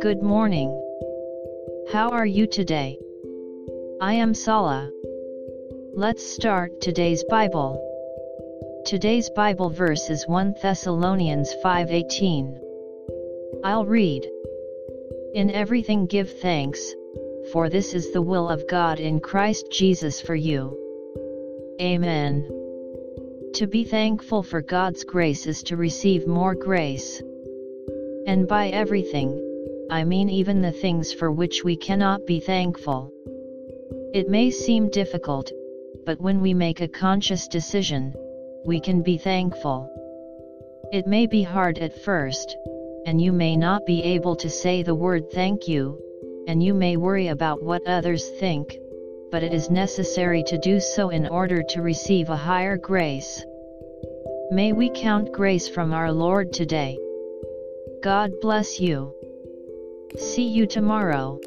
Good morning. How are you today? I am Sala. Let's start today's Bible. Today's Bible verse is 1 Thessalonians 5:18. I'll read. In everything give thanks, for this is the will of God in Christ Jesus for you. Amen. To be thankful for God's grace is to receive more grace. And by everything, I mean even the things for which we cannot be thankful. It may seem difficult, but when we make a conscious decision, we can be thankful. It may be hard at first, and you may not be able to say the word thank you, and you may worry about what others think, but it is necessary to do so in order to receive a higher grace. May we count grace from our Lord today. God bless you. See you tomorrow.